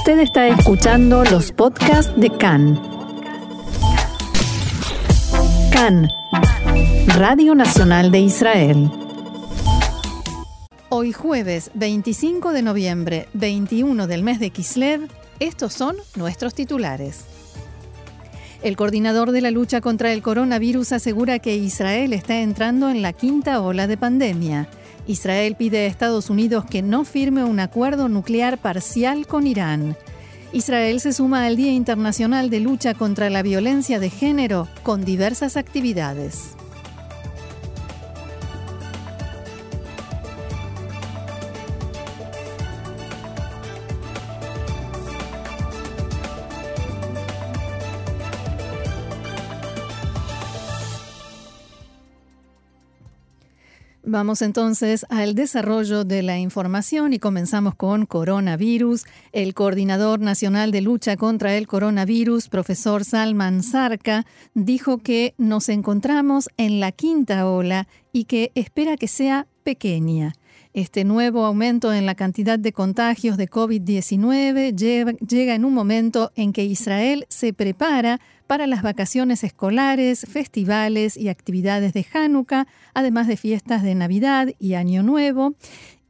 Usted está escuchando los podcasts de CAN. CAN, Radio Nacional de Israel. Hoy jueves 25 de noviembre, 21 del mes de Kislev, estos son nuestros titulares. El coordinador de la lucha contra el coronavirus asegura que Israel está entrando en la quinta ola de pandemia. Israel pide a Estados Unidos que no firme un acuerdo nuclear parcial con Irán. Israel se suma al Día Internacional de Lucha contra la Violencia de Género con diversas actividades. Vamos entonces al desarrollo de la información y comenzamos con coronavirus. El coordinador nacional de lucha contra el coronavirus, profesor Salman Sarka, dijo que nos encontramos en la quinta ola y que espera que sea pequeña. Este nuevo aumento en la cantidad de contagios de COVID-19 llega en un momento en que Israel se prepara para las vacaciones escolares, festivales y actividades de Hanukkah, además de fiestas de Navidad y Año Nuevo.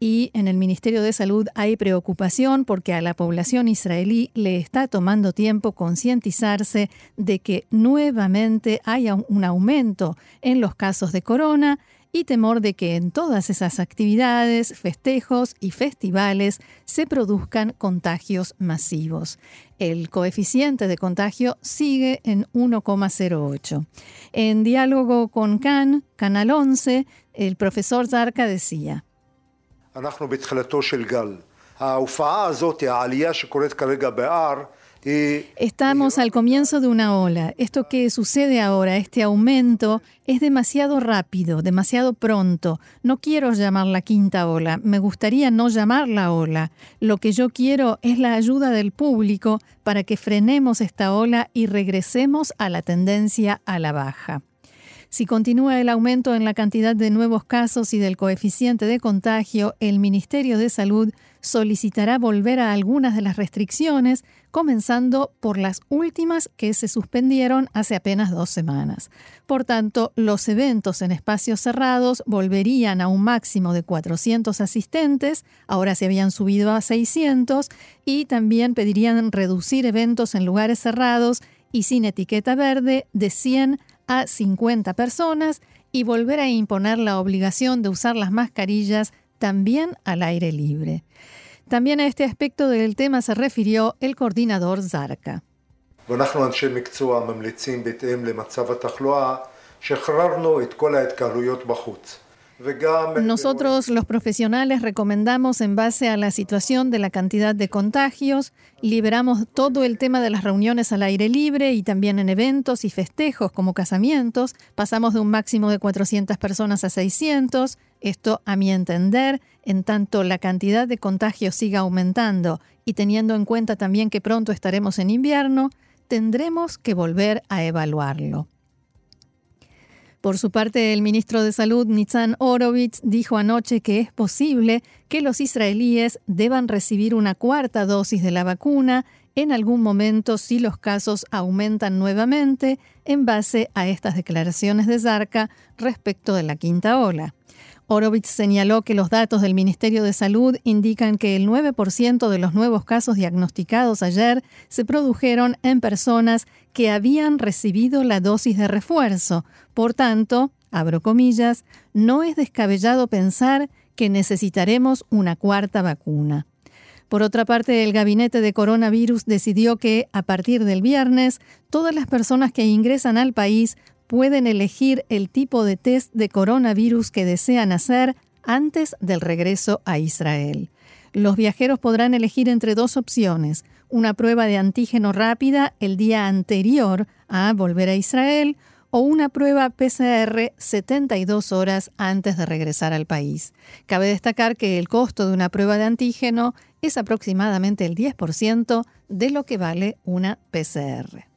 Y en el Ministerio de Salud hay preocupación porque a la población israelí le está tomando tiempo concientizarse de que nuevamente haya un aumento en los casos de corona y temor de que en todas esas actividades, festejos y festivales se produzcan contagios masivos. El coeficiente de contagio sigue en 1,08. En diálogo con CAN, Canal 11, el profesor Zarka decía. Estamos al comienzo de una ola. Esto que sucede ahora, este aumento, es demasiado rápido, demasiado pronto. No quiero llamar la quinta ola, me gustaría no llamarla ola. Lo que yo quiero es la ayuda del público para que frenemos esta ola y regresemos a la tendencia a la baja. Si continúa el aumento en la cantidad de nuevos casos y del coeficiente de contagio, el Ministerio de Salud solicitará volver a algunas de las restricciones, comenzando por las últimas que se suspendieron hace apenas dos semanas. Por tanto, los eventos en espacios cerrados volverían a un máximo de 400 asistentes, ahora se habían subido a 600, y también pedirían reducir eventos en lugares cerrados y sin etiqueta verde de 100 a 50 personas y volver a imponer la obligación de usar las mascarillas también al aire libre. También a este aspecto del tema se refirió el coordinador Zarca. Nosotros los profesionales recomendamos en base a la situación de la cantidad de contagios, liberamos todo el tema de las reuniones al aire libre y también en eventos y festejos como casamientos, pasamos de un máximo de 400 personas a 600, esto a mi entender, en tanto la cantidad de contagios siga aumentando y teniendo en cuenta también que pronto estaremos en invierno, tendremos que volver a evaluarlo. Por su parte, el ministro de Salud, Nitzan Orovitz, dijo anoche que es posible que los israelíes deban recibir una cuarta dosis de la vacuna en algún momento si los casos aumentan nuevamente en base a estas declaraciones de Zarca respecto de la quinta ola. Orovitz señaló que los datos del Ministerio de Salud indican que el 9% de los nuevos casos diagnosticados ayer se produjeron en personas que habían recibido la dosis de refuerzo. Por tanto, abro comillas, no es descabellado pensar que necesitaremos una cuarta vacuna. Por otra parte, el gabinete de coronavirus decidió que, a partir del viernes, todas las personas que ingresan al país pueden elegir el tipo de test de coronavirus que desean hacer antes del regreso a Israel. Los viajeros podrán elegir entre dos opciones, una prueba de antígeno rápida el día anterior a volver a Israel o una prueba PCR 72 horas antes de regresar al país. Cabe destacar que el costo de una prueba de antígeno es aproximadamente el 10% de lo que vale una PCR.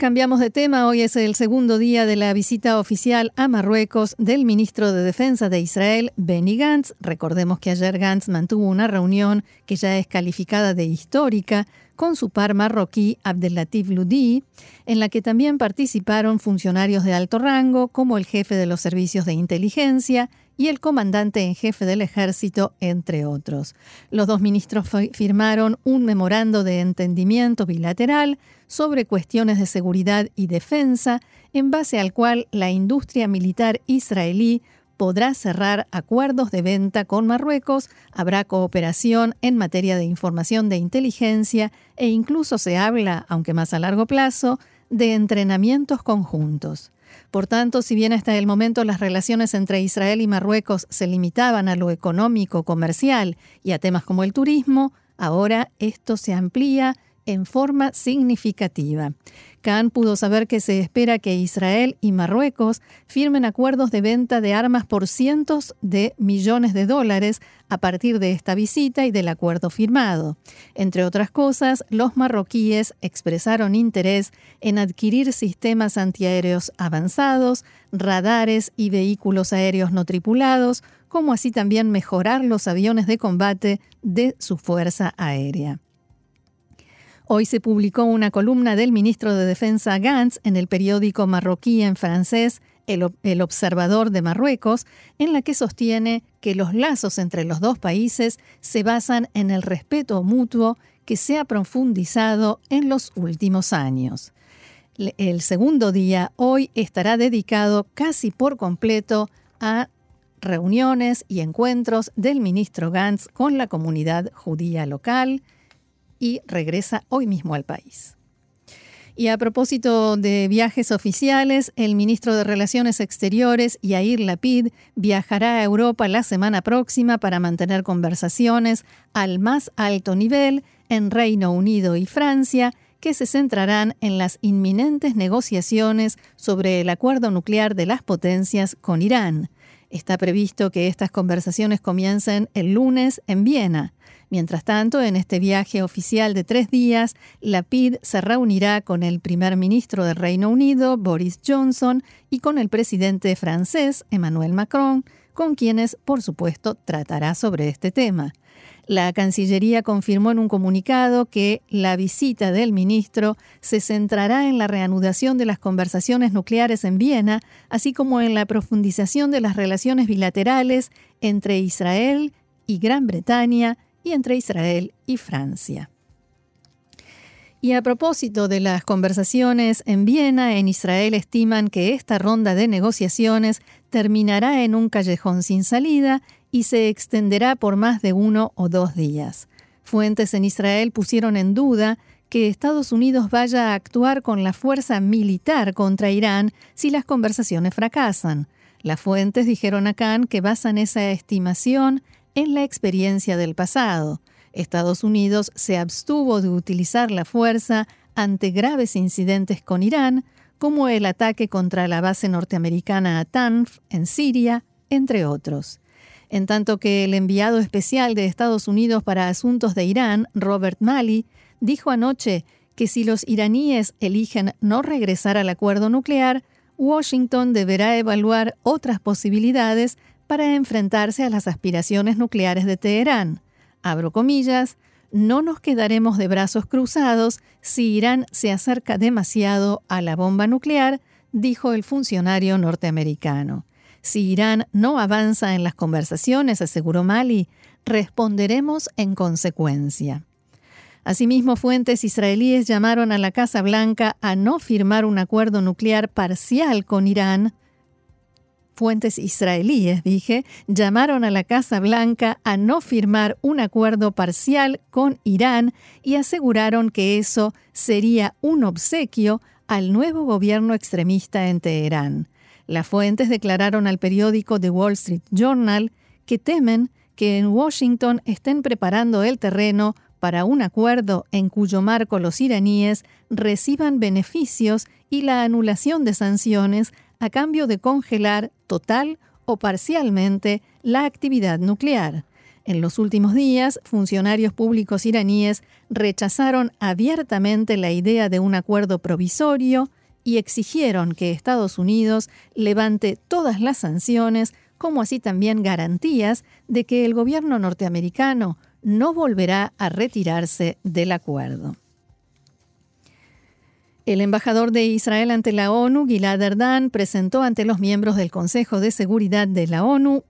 Cambiamos de tema. Hoy es el segundo día de la visita oficial a Marruecos del ministro de Defensa de Israel, Benny Gantz. Recordemos que ayer Gantz mantuvo una reunión que ya es calificada de histórica con su par marroquí Abdelatif Ludi, en la que también participaron funcionarios de alto rango como el jefe de los servicios de inteligencia y el comandante en jefe del ejército, entre otros. Los dos ministros firmaron un memorando de entendimiento bilateral sobre cuestiones de seguridad y defensa, en base al cual la industria militar israelí podrá cerrar acuerdos de venta con Marruecos, habrá cooperación en materia de información de inteligencia e incluso se habla, aunque más a largo plazo, de entrenamientos conjuntos. Por tanto, si bien hasta el momento las relaciones entre Israel y Marruecos se limitaban a lo económico, comercial y a temas como el turismo, ahora esto se amplía en forma significativa. Khan pudo saber que se espera que Israel y Marruecos firmen acuerdos de venta de armas por cientos de millones de dólares a partir de esta visita y del acuerdo firmado. Entre otras cosas, los marroquíes expresaron interés en adquirir sistemas antiaéreos avanzados, radares y vehículos aéreos no tripulados, como así también mejorar los aviones de combate de su fuerza aérea. Hoy se publicó una columna del ministro de Defensa Gantz en el periódico marroquí en francés el, Observador de Marruecos, en la que sostiene que los lazos entre los dos países se basan en el respeto mutuo que se ha profundizado en los últimos años. El segundo día hoy estará dedicado casi por completo a reuniones y encuentros del ministro Gantz con la comunidad judía local, y regresa hoy mismo al país. Y a propósito de viajes oficiales, el ministro de Relaciones Exteriores, Yair Lapid, viajará a Europa la semana próxima para mantener conversaciones al más alto nivel en Reino Unido y Francia, que se centrarán en las inminentes negociaciones sobre el acuerdo nuclear de las potencias con Irán. Está previsto que estas conversaciones comiencen el lunes en Viena. Mientras tanto, en este viaje oficial de tres días, la PID se reunirá con el primer ministro del Reino Unido, Boris Johnson, y con el presidente francés, Emmanuel Macron, con quienes, por supuesto, tratará sobre este tema. La Cancillería confirmó en un comunicado que la visita del ministro se centrará en la reanudación de las conversaciones nucleares en Viena, así como en la profundización de las relaciones bilaterales entre Israel y Gran Bretaña y entre Israel y Francia. Y a propósito de las conversaciones en Viena, en Israel estiman que esta ronda de negociaciones terminará en un callejón sin salida y se extenderá por más de uno o dos días. Fuentes en Israel pusieron en duda que Estados Unidos vaya a actuar con la fuerza militar contra Irán si las conversaciones fracasan. Las fuentes dijeron a Khan que basan esa estimación en la experiencia del pasado. Estados Unidos se abstuvo de utilizar la fuerza ante graves incidentes con Irán, como el ataque contra la base norteamericana a Tanf en Siria, entre otros. En tanto que el enviado especial de Estados Unidos para Asuntos de Irán, Robert Malley, dijo anoche que si los iraníes eligen no regresar al acuerdo nuclear, Washington deberá evaluar otras posibilidades para enfrentarse a las aspiraciones nucleares de Teherán. Abro comillas, no nos quedaremos de brazos cruzados si Irán se acerca demasiado a la bomba nuclear, dijo el funcionario norteamericano. Si Irán no avanza en las conversaciones, aseguró Mali, responderemos en consecuencia. Asimismo, fuentes israelíes llamaron a la Casa Blanca a no firmar un acuerdo nuclear parcial con Irán fuentes israelíes, dije, llamaron a la Casa Blanca a no firmar un acuerdo parcial con Irán y aseguraron que eso sería un obsequio al nuevo gobierno extremista en Teherán. Las fuentes declararon al periódico The Wall Street Journal que temen que en Washington estén preparando el terreno para un acuerdo en cuyo marco los iraníes reciban beneficios y la anulación de sanciones a cambio de congelar total o parcialmente la actividad nuclear. En los últimos días, funcionarios públicos iraníes rechazaron abiertamente la idea de un acuerdo provisorio y exigieron que Estados Unidos levante todas las sanciones, como así también garantías de que el gobierno norteamericano no volverá a retirarse del acuerdo. El embajador de Israel ante la ONU, Gilad Erdan, presentó ante los miembros del Consejo de Seguridad de la ONU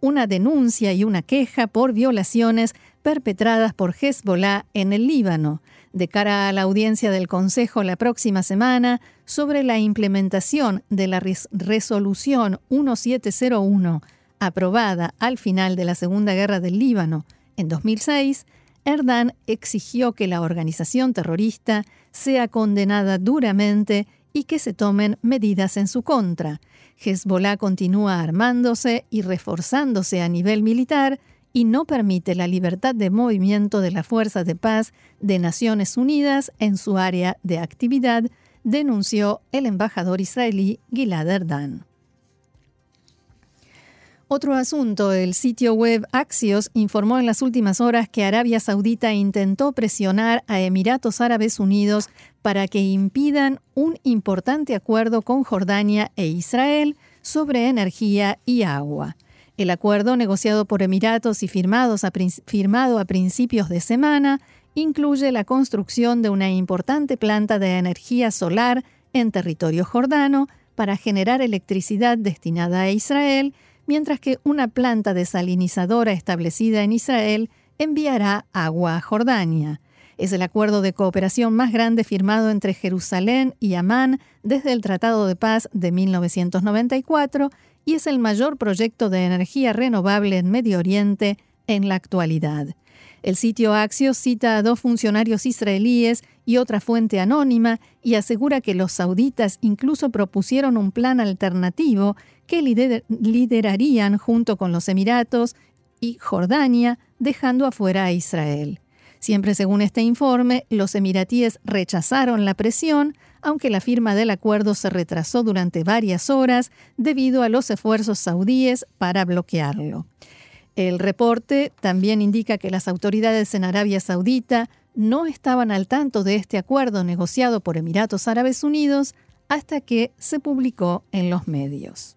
una denuncia y una queja por violaciones perpetradas por Hezbollah en el Líbano, de cara a la audiencia del Consejo la próxima semana sobre la implementación de la resolución 1701, aprobada al final de la Segunda Guerra del Líbano en 2006, Erdan exigió que la organización terrorista sea condenada duramente y que se tomen medidas en su contra. Hezbollah continúa armándose y reforzándose a nivel militar y no permite la libertad de movimiento de la Fuerza de Paz de Naciones Unidas en su área de actividad, denunció el embajador israelí Gilad Erdan. Otro asunto, el sitio web Axios informó en las últimas horas que Arabia Saudita intentó presionar a Emiratos Árabes Unidos para que impidan un importante acuerdo con Jordania e Israel sobre energía y agua. El acuerdo negociado por Emiratos y firmado a principios de semana incluye la construcción de una importante planta de energía solar en territorio jordano para generar electricidad destinada a Israel mientras que una planta desalinizadora establecida en Israel enviará agua a Jordania. Es el acuerdo de cooperación más grande firmado entre Jerusalén y Amán desde el Tratado de Paz de 1994 y es el mayor proyecto de energía renovable en Medio Oriente en la actualidad. El sitio Axios cita a dos funcionarios israelíes y otra fuente anónima y asegura que los sauditas incluso propusieron un plan alternativo que liderarían junto con los Emiratos y Jordania, dejando afuera a Israel. Siempre según este informe, los emiratíes rechazaron la presión, aunque la firma del acuerdo se retrasó durante varias horas debido a los esfuerzos saudíes para bloquearlo. El reporte también indica que las autoridades en Arabia Saudita no estaban al tanto de este acuerdo negociado por Emiratos Árabes Unidos hasta que se publicó en los medios.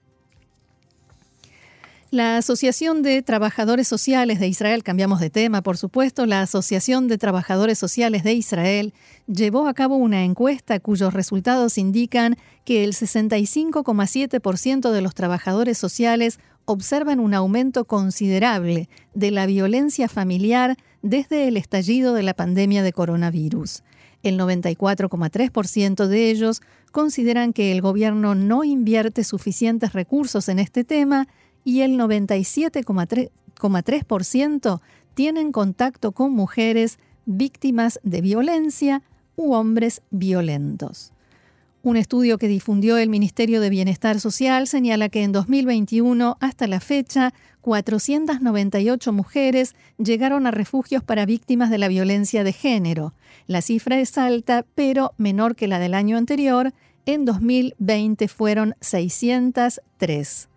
La Asociación de Trabajadores Sociales de Israel, cambiamos de tema por supuesto, la Asociación de Trabajadores Sociales de Israel llevó a cabo una encuesta cuyos resultados indican que el 65,7% de los trabajadores sociales observan un aumento considerable de la violencia familiar desde el estallido de la pandemia de coronavirus. El 94,3% de ellos consideran que el gobierno no invierte suficientes recursos en este tema y el 97,3% tienen contacto con mujeres víctimas de violencia u hombres violentos. Un estudio que difundió el Ministerio de Bienestar Social señala que en 2021, hasta la fecha, 498 mujeres llegaron a refugios para víctimas de la violencia de género. La cifra es alta, pero menor que la del año anterior. En 2020 fueron 603.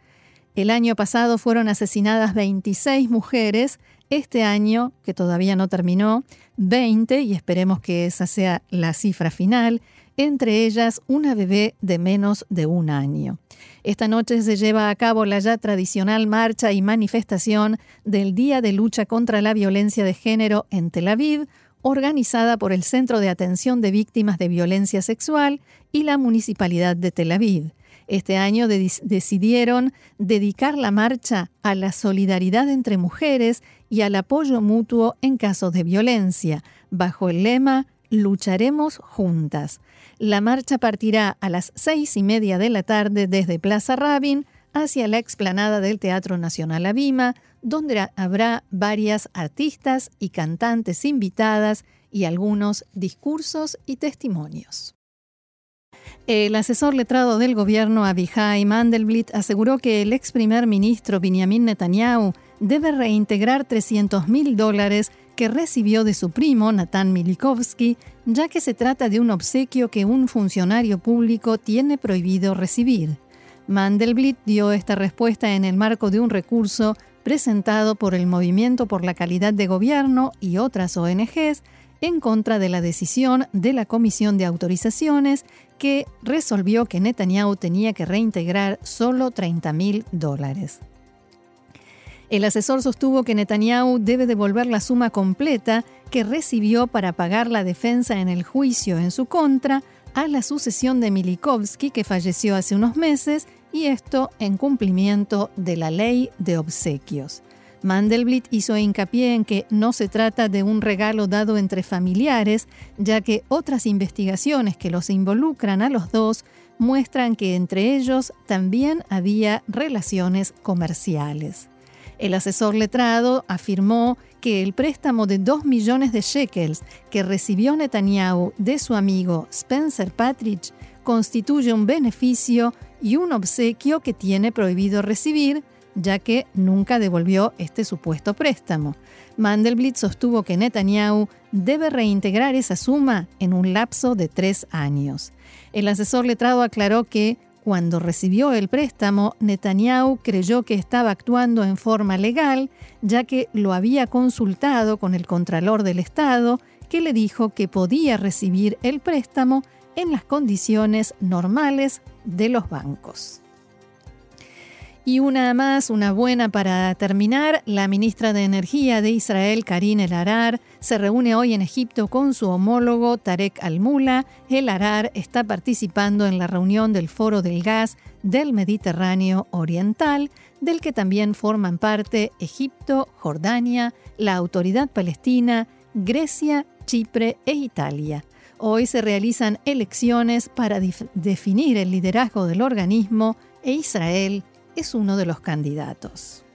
El año pasado fueron asesinadas 26 mujeres, este año, que todavía no terminó, 20, y esperemos que esa sea la cifra final, entre ellas una bebé de menos de un año. Esta noche se lleva a cabo la ya tradicional marcha y manifestación del Día de Lucha contra la Violencia de Género en Tel Aviv, organizada por el Centro de Atención de Víctimas de Violencia Sexual y la Municipalidad de Tel Aviv. Este año decidieron dedicar la marcha a la solidaridad entre mujeres y al apoyo mutuo en casos de violencia, bajo el lema Lucharemos juntas. La marcha partirá a las seis y media de la tarde desde Plaza Rabin hacia la explanada del Teatro Nacional Abima, donde habrá varias artistas y cantantes invitadas y algunos discursos y testimonios. El asesor letrado del gobierno Abihai Mandelblit aseguró que el ex primer ministro Benjamin Netanyahu debe reintegrar 300 mil dólares que recibió de su primo Natan Milikovsky, ya que se trata de un obsequio que un funcionario público tiene prohibido recibir. Mandelblit dio esta respuesta en el marco de un recurso presentado por el Movimiento por la Calidad de Gobierno y otras ONGs en contra de la decisión de la Comisión de Autorizaciones que resolvió que Netanyahu tenía que reintegrar solo 30 mil dólares. El asesor sostuvo que Netanyahu debe devolver la suma completa que recibió para pagar la defensa en el juicio en su contra a la sucesión de Milikovsky, que falleció hace unos meses, y esto en cumplimiento de la ley de obsequios. Mandelblit hizo hincapié en que no se trata de un regalo dado entre familiares, ya que otras investigaciones que los involucran a los dos muestran que entre ellos también había relaciones comerciales. El asesor letrado afirmó que el préstamo de 2 millones de shekels que recibió Netanyahu de su amigo Spencer Patrick constituye un beneficio y un obsequio que tiene prohibido recibir, ya que nunca devolvió este supuesto préstamo. Mandelblit sostuvo que Netanyahu debe reintegrar esa suma en un lapso de tres años. El asesor letrado aclaró que cuando recibió el préstamo, Netanyahu creyó que estaba actuando en forma legal, ya que lo había consultado con el Contralor del Estado, que le dijo que podía recibir el préstamo en las condiciones normales de los bancos. Y una más, una buena para terminar, la ministra de Energía de Israel, Karin El Arar, se reúne hoy en Egipto con su homólogo Tarek Al-Mula. El Arar está participando en la reunión del Foro del Gas del Mediterráneo Oriental, del que también forman parte Egipto, Jordania, la Autoridad Palestina, Grecia, Chipre e Italia. Hoy se realizan elecciones para definir el liderazgo del organismo e Israel es uno de los candidatos.